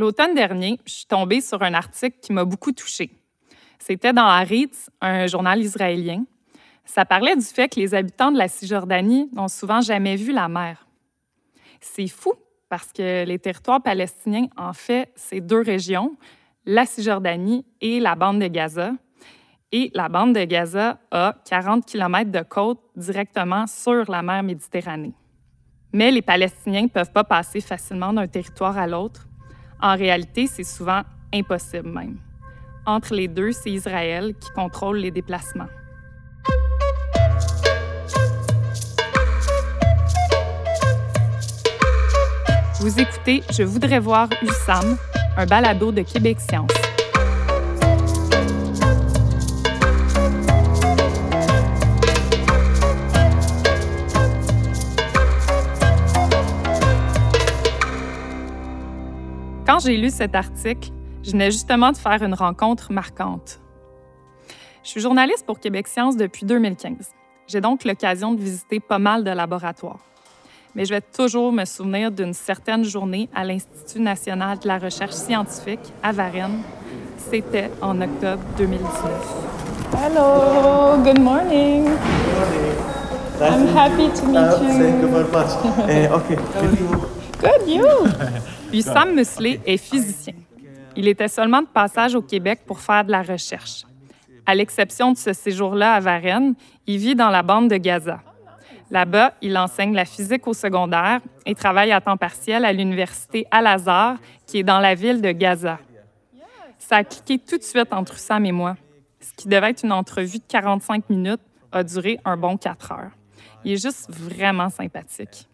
L'automne dernier, je suis tombée sur un article qui m'a beaucoup touchée. C'était dans Haaretz, un journal israélien. Ça parlait du fait que les habitants de la Cisjordanie n'ont souvent jamais vu la mer. C'est fou parce que les territoires palestiniens, en fait, c'est deux régions, la Cisjordanie et la bande de Gaza. Et la bande de Gaza a 40 km de côte directement sur la mer Méditerranée. Mais les Palestiniens ne peuvent pas passer facilement d'un territoire à l'autre. En réalité, c'est souvent impossible même. Entre les deux, c'est Israël qui contrôle les déplacements. Vous écoutez Je voudrais voir Hussam, un balado de Québec Science. Quand j'ai lu cet article, je venais justement de faire une rencontre marquante. Je suis journaliste pour Québec Science depuis 2015. J'ai donc l'occasion de visiter pas mal de laboratoires. Mais je vais toujours me souvenir d'une certaine journée à l'Institut national de la recherche scientifique à Varennes. C'était en octobre 2019. Hello, good morning. I'm happy to meet you. Thank you very much. Uh, okay. Good, you. Hussam Muslé est physicien. Il était seulement de passage au Québec pour faire de la recherche. À l'exception de ce séjour-là à Varennes, il vit dans la bande de Gaza. Là-bas, il enseigne la physique au secondaire et travaille à temps partiel à l'université Al-Azhar, qui est dans la ville de Gaza. Ça a cliqué tout de suite entre Hussam et moi. Ce qui devait être une entrevue de 45 minutes a duré un bon 4 heures. Il est juste vraiment sympathique.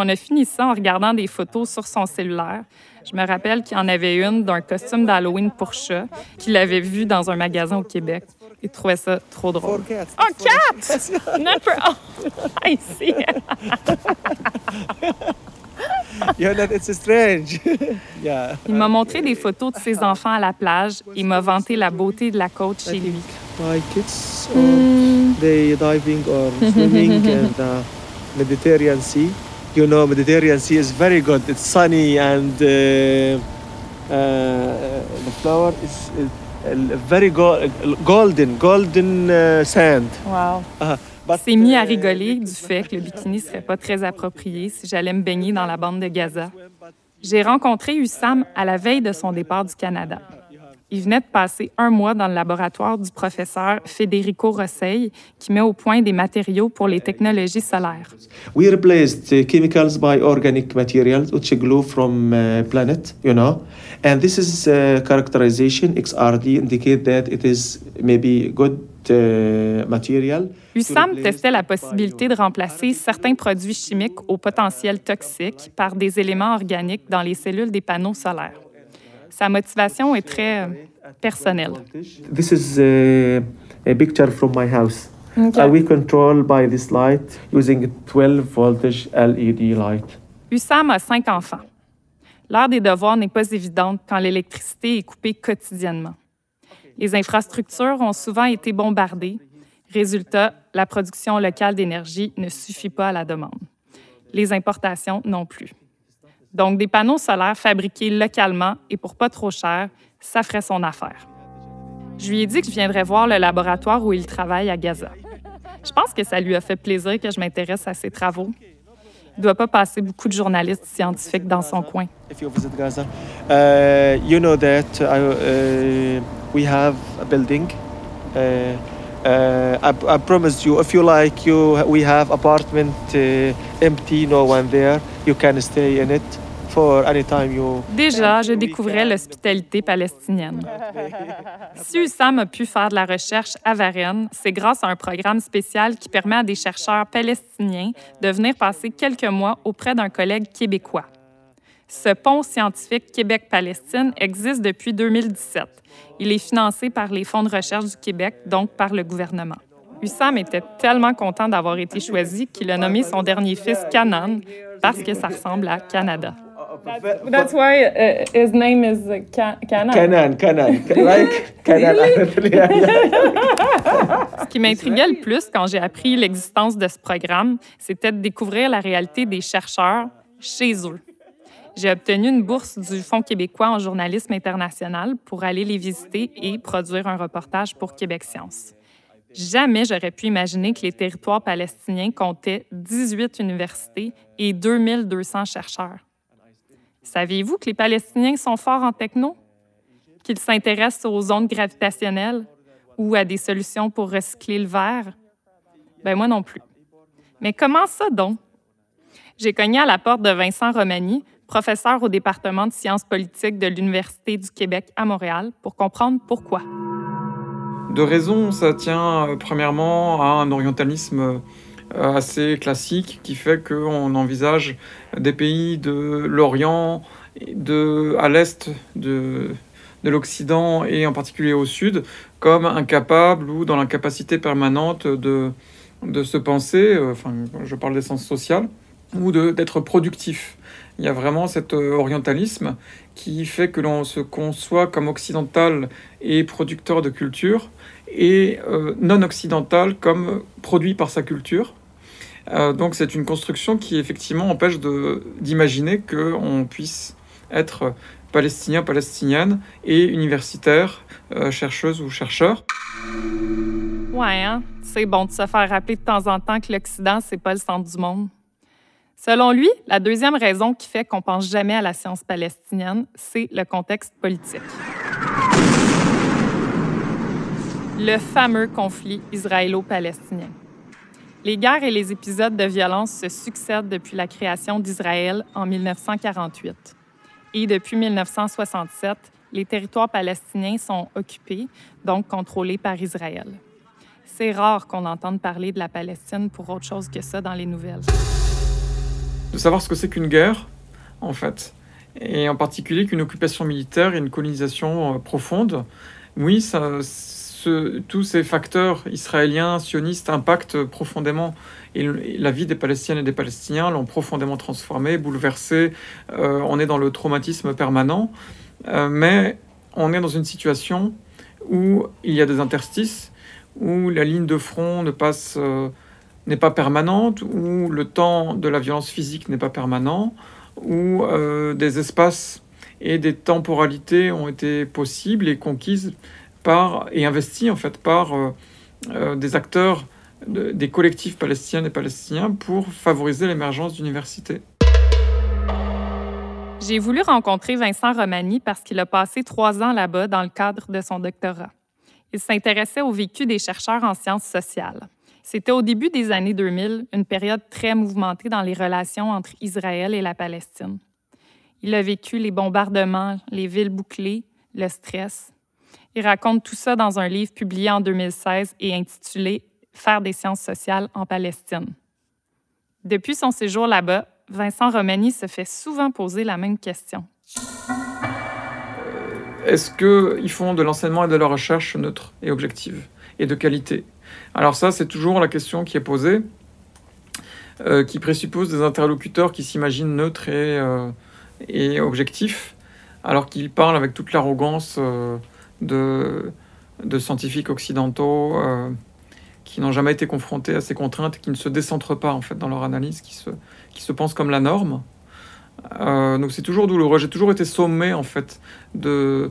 On a fini ça en regardant des photos sur son cellulaire. Je me rappelle qu'il y en avait une d'un costume d'Halloween pour chat qu'il avait vu dans un magasin au Québec. Il trouvait ça trop drôle. Oh, cat! For... Oh, I see. It's strange. yeah. Il m'a montré des photos de ses enfants à la plage et m'a vanté la beauté de la côte chez lui. My kids, or they diving or swimming in the Mediterranean Sea. You know, Mediterranean Sea is very good. It's sunny and uh, uh, the flower is, is uh, very go- golden, golden uh, sand. Wow. S'est mis à rigoler du fait que le bikini serait pas très approprié si j'allais me baigner dans la bande de Gaza. J'ai rencontré Hussam à la veille de son départ du Canada. Il venait de passer un mois dans le laboratoire du professeur Federico Rosseil, qui met au point des matériaux pour les technologies solaires. we replaced uh, chemicals by organic materials which glue from uh, planet you know and this is uh, characterization xrd indicate that it is maybe good uh, Hussam replace testait la possibilité de remplacer certains produits chimiques au potentiel toxique par des éléments organiques dans les cellules des panneaux solaires. Sa motivation est très euh, personnelle. this is uh, a picture from my house Uh, we control by this light using 12 voltage led light Hussam a cinq enfants. L'heure des devoirs n'est pas évidente quand l'électricité est coupée quotidiennement. Les infrastructures ont souvent été bombardées. Résultat, la production locale d'énergie ne suffit pas à la demande. Les importations non plus. Donc, des panneaux solaires fabriqués localement et pour pas trop cher, ça ferait son affaire. Je lui ai dit que je viendrais voir le laboratoire où il travaille à Gaza. Je pense que ça lui a fait plaisir que je m'intéresse à ses travaux. Il ne doit pas passer beaucoup de journalistes scientifiques dans son coin. you Gaza, uh, know that uh, uh, we have a building. Uh, I, I promise you, if you like, you we have apartment uh, empty, no one there. You can stay in it for any time you. Déjà, je découvrais l'hospitalité palestinienne. Si Hussam a pu faire de la recherche à Varennes, c'est grâce à un programme spécial qui permet à des chercheurs palestiniens de venir passer quelques mois auprès d'un collègue québécois. Ce pont scientifique Québec-Palestine existe depuis 2017. Il est financé par les fonds de recherche du Québec, donc par le gouvernement. Hussam était tellement content d'avoir été choisi qu'il a nommé son dernier fils Canaan parce que ça ressemble à Canada. That's why uh, his name is Canaan. Canaan, Canaan, like Canaan. Ce qui m'intriguait le plus quand j'ai appris l'existence de ce programme, c'était de découvrir la réalité des chercheurs chez eux. J'ai obtenu une bourse du Fonds québécois en journalisme international pour aller les visiter et produire un reportage pour Québec Science. Jamais j'aurais pu imaginer que les territoires palestiniens comptaient 18 universités et 2200 chercheurs. Saviez-vous que les Palestiniens sont forts en techno? Qu'ils s'intéressent aux ondes gravitationnelles ou à des solutions pour recycler le verre? Ben moi non plus. Mais comment ça donc? J'ai cogné à la porte de Vincent Romani, professeur au département de sciences politiques de l'Université du Québec à Montréal, pour comprendre pourquoi. De raison, ça tient euh, premièrement à un orientalisme euh, assez classique qui fait qu'on envisage des pays de l'Orient, de, à l'est de, de l'Occident et en particulier au sud comme incapables ou dans l'incapacité permanente de, de se penser, euh, enfin je parle d'essence sociale, ou d'être productif. Il y a vraiment cet orientalisme qui fait que l'on se conçoit comme occidental et producteur de culture, et euh, non occidental comme produit par sa culture. Euh, donc c'est une construction qui effectivement empêche d'imaginer qu'on puisse être palestinien, palestinienne et universitaire, euh, chercheuse ou chercheur. Ouais, hein? c'est bon de se faire rappeler de temps en temps que l'Occident, c'est pas le centre du monde. Selon lui, la deuxième raison qui fait qu'on pense jamais à la science palestinienne, c'est le contexte politique le fameux conflit israélo-palestinien. Les guerres et les épisodes de violence se succèdent depuis la création d'Israël en 1948. Et depuis 1967, les territoires palestiniens sont occupés, donc contrôlés par Israël. C'est rare qu'on entende parler de la Palestine pour autre chose que ça dans les nouvelles. De savoir ce que c'est qu'une guerre, en fait, et en particulier qu'une occupation militaire et une colonisation euh, profonde, oui, ça, tous ces facteurs israéliens, sionistes, impactent profondément. Et la vie des Palestiniennes et des Palestiniens, l'ont profondément transformé, bouleversé. Euh, on est dans le traumatisme permanent, euh, mais on est dans une situation où il y a des interstices, où la ligne de front ne passe, euh, n'est pas permanente, où le temps de la violence physique n'est pas permanent, où des espaces et des temporalités ont été possibles et conquises et investi en fait par euh, euh, des acteurs des collectifs palestiniens et palestiniens pour favoriser l'émergence d'universités. J'ai voulu rencontrer Vincent Romani parce qu'il a passé trois ans là-bas dans le cadre de son doctorat. Il s'intéressait au vécu des chercheurs en sciences sociales. C'était au début des années 2000, une période très mouvementée dans les relations entre Israël et la Palestine. Il a vécu les bombardements, les villes bouclées, le stress, il raconte tout ça dans un livre publié en 2016 et intitulé Faire des sciences sociales en Palestine. Depuis son séjour là-bas, Vincent Romani se fait souvent poser la même question. Euh, est-ce qu'ils font de l'enseignement et de la recherche neutre et objective et de qualité? Alors ça, c'est toujours la question qui est posée, euh, qui présuppose des interlocuteurs qui s'imaginent neutres et, euh, et objectifs, alors qu'ils parlent avec toute l'arrogance de, de scientifiques occidentaux euh, qui n'ont jamais été confrontés à ces contraintes, qui ne se décentrent pas en fait dans leur analyse, qui se, qui se pensent comme la norme. Euh, donc c'est toujours douloureux. J'ai toujours été sommé en fait de,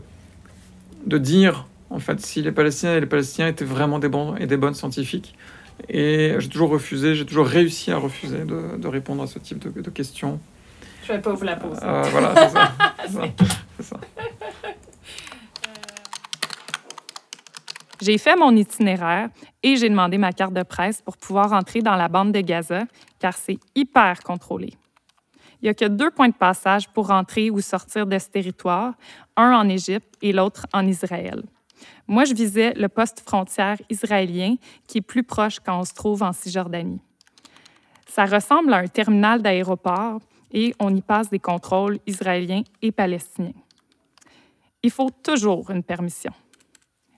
de dire en fait si les Palestiniens et les Palestiniens étaient vraiment des bons et des bonnes scientifiques. Et j'ai toujours refusé, j'ai toujours réussi à refuser de, de, répondre à ce type de, de questions. Je vais pas vous la poser. Euh, voilà, c'est ça. ça. J'ai fait mon itinéraire et j'ai demandé ma carte de presse pour pouvoir entrer dans la bande de Gaza, car c'est hyper contrôlé. Il n'y a que deux points de passage pour entrer ou sortir de ce territoire, un en Égypte et l'autre en Israël. Moi, je visais le poste frontière israélien qui est plus proche quand on se trouve en Cisjordanie. Ça ressemble à un terminal d'aéroport et on y passe des contrôles israéliens et palestiniens. Il faut toujours une permission.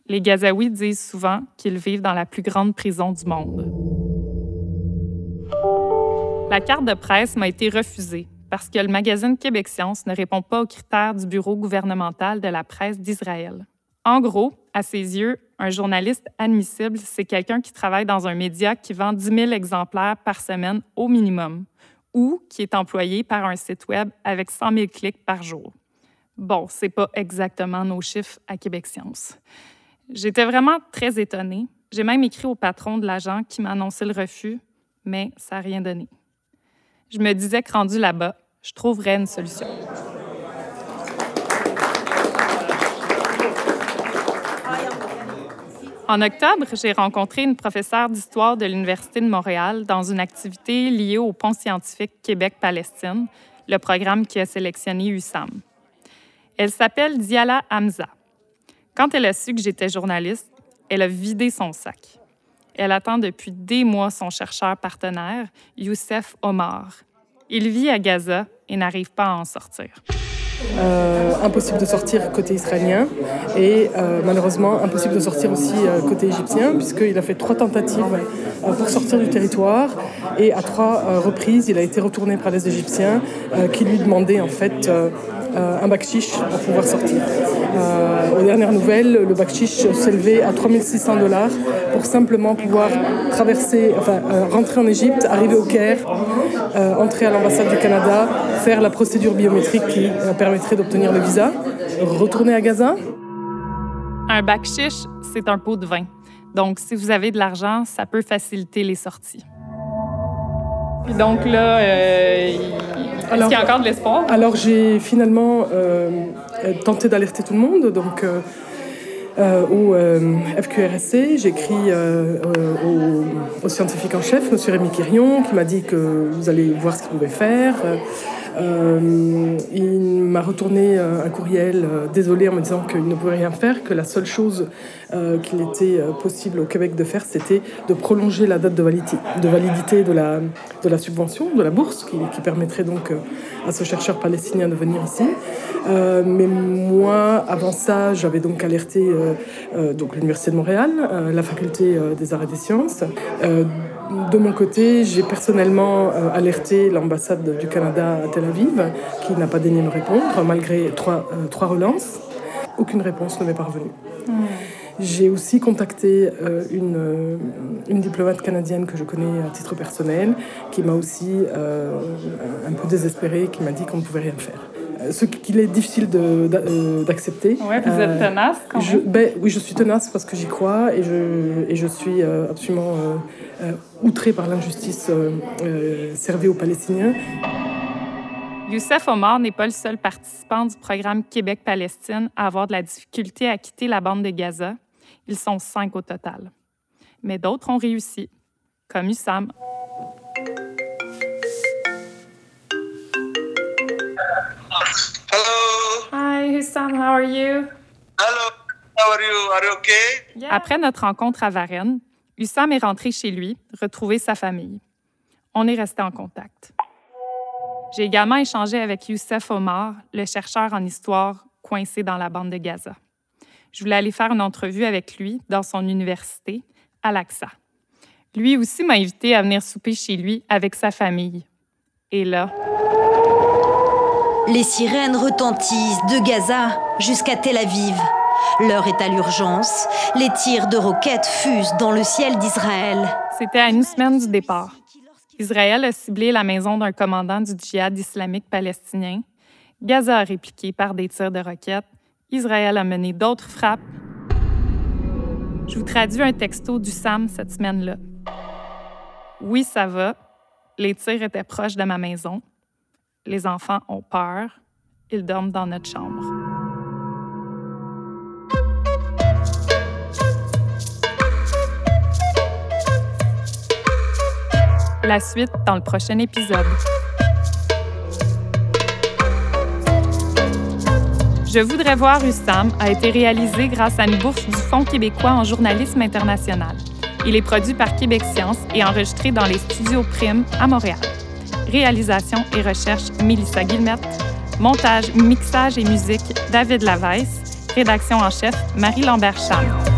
Les Gazaouis disent souvent qu'ils vivent dans la plus grande prison du monde. La carte de presse m'a été refusée parce que le magazine Québec Science ne répond pas aux critères du Bureau gouvernemental de la presse d'Israël. En gros, à ses yeux, un journaliste admissible, c'est quelqu'un qui travaille dans un média qui vend 10 000 exemplaires par semaine au minimum, ou qui est employé par un site Web avec 100 000 clics par jour. Bon, c'est pas exactement nos chiffres à Québec Science. J'étais vraiment très étonnée. J'ai même écrit au patron de l'agent qui m'a annoncé le refus, mais ça n'a rien donné. Je me disais que rendu là-bas, je trouverais une solution. En octobre, j'ai rencontré une professeure d'histoire de l'Université de Montréal dans une activité liée au pont scientifique Québec-Palestine, le programme qui a sélectionné USAM. Elle s'appelle Diala Hamza. Quand elle a su que j'étais journaliste, elle a vidé son sac. Elle attend depuis des mois son chercheur partenaire, Youssef Omar. Il vit à Gaza et n'arrive pas à en sortir. Euh, impossible de sortir côté israélien et euh, malheureusement impossible de sortir aussi euh, côté égyptien puisqu'il a fait trois tentatives pour sortir du territoire et à trois reprises il a été retourné par les Égyptiens qui lui demandaient en fait un bakshish pour pouvoir sortir. aux dernières nouvelles, le bakshish s'élevait à 3600 dollars pour simplement pouvoir traverser, enfin rentrer en Égypte, arriver au Caire, entrer à l'ambassade du Canada, faire la procédure biométrique qui permettrait d'obtenir le visa, retourner à Gaza. Un bac chiche, c'est un pot de vin. Donc, si vous avez de l'argent, ça peut faciliter les sorties. Puis donc là, euh, est-ce qu'il y a encore de l'espoir? Alors, j'ai finalement euh, tenté d'alerter tout le monde. Donc, euh, au FQRSC, j'ai écrit au, au, scientifique en chef, M. Rémi Quirion, qui m'a dit que vous allez voir ce qu'il pouvait faire. Euh, il m'a retourné euh, un courriel euh, désolé en me disant qu'il ne pouvait rien faire, que la seule chose qu'il était possible au Québec de faire, c'était de prolonger la date de validité de, la, subvention, de la bourse, qui, permettrait donc à ce chercheur palestinien de venir ici. mais moi, avant ça, j'avais donc alerté l'Université de Montréal, la faculté des arts et des sciences de mon côté, j'ai personnellement euh, alerté l'ambassade du Canada à Tel Aviv, qui n'a pas daigné me répondre, malgré trois, euh, trois relances. Aucune réponse ne m'est parvenue. Hmm. J'ai aussi contacté euh, une, une, diplomate canadienne que je connais à titre personnel, qui m'a aussi un peu désespérée, qui m'a dit qu'on ne pouvait rien faire ce qu'il est difficile d'accepter. Oui, vous êtes tenace quand même. ben, oui, je suis tenace parce que j'y crois et je, et je suis absolument euh, outré par l'injustice euh, euh, servie aux Palestiniens. Youssef Omar n'est pas le seul participant du programme Québec-Palestine à avoir de la difficulté à quitter la bande de Gaza. Ils sont cinq au total. Mais d'autres ont réussi, comme Hussam. Hello. Hi, Hussam, how are you? Hello, how are you? Are you okay? Après notre rencontre à Varennes, Hussam est rentré chez lui, retrouver sa famille. On est resté en contact. J'ai également échangé avec Youssef Omar, le chercheur en histoire coincé dans la bande de Gaza. Je voulais aller faire une entrevue avec lui dans son université, à l'Aqsa. Lui aussi m'a invité à venir souper chez lui avec sa famille. Et là... Les sirènes retentissent de Gaza jusqu'à Tel Aviv. L'heure est à l'urgence. Les tirs de roquettes fusent dans le ciel d'Israël. C'était à une semaine du départ. Israël a ciblé la maison d'un commandant du djihad islamique palestinien. Gaza a répliqué par des tirs de roquettes. Israël a mené d'autres frappes. Je vous traduis un texto du SAM cette semaine-là. Oui, ça va. Les tirs étaient proches de ma maison. Les enfants ont peur. Ils dorment dans notre chambre. La suite dans le prochain épisode. Je voudrais voir Ustam a été réalisé grâce à une bourse du Fonds québécois en journalisme international. Il est produit par Québec Science et enregistré dans les studios Prime à Montréal. Réalisation et recherche Mélissa Guilmette. Montage, mixage et musique David Lavaisse. Rédaction en chef Marie Lambert-Cham.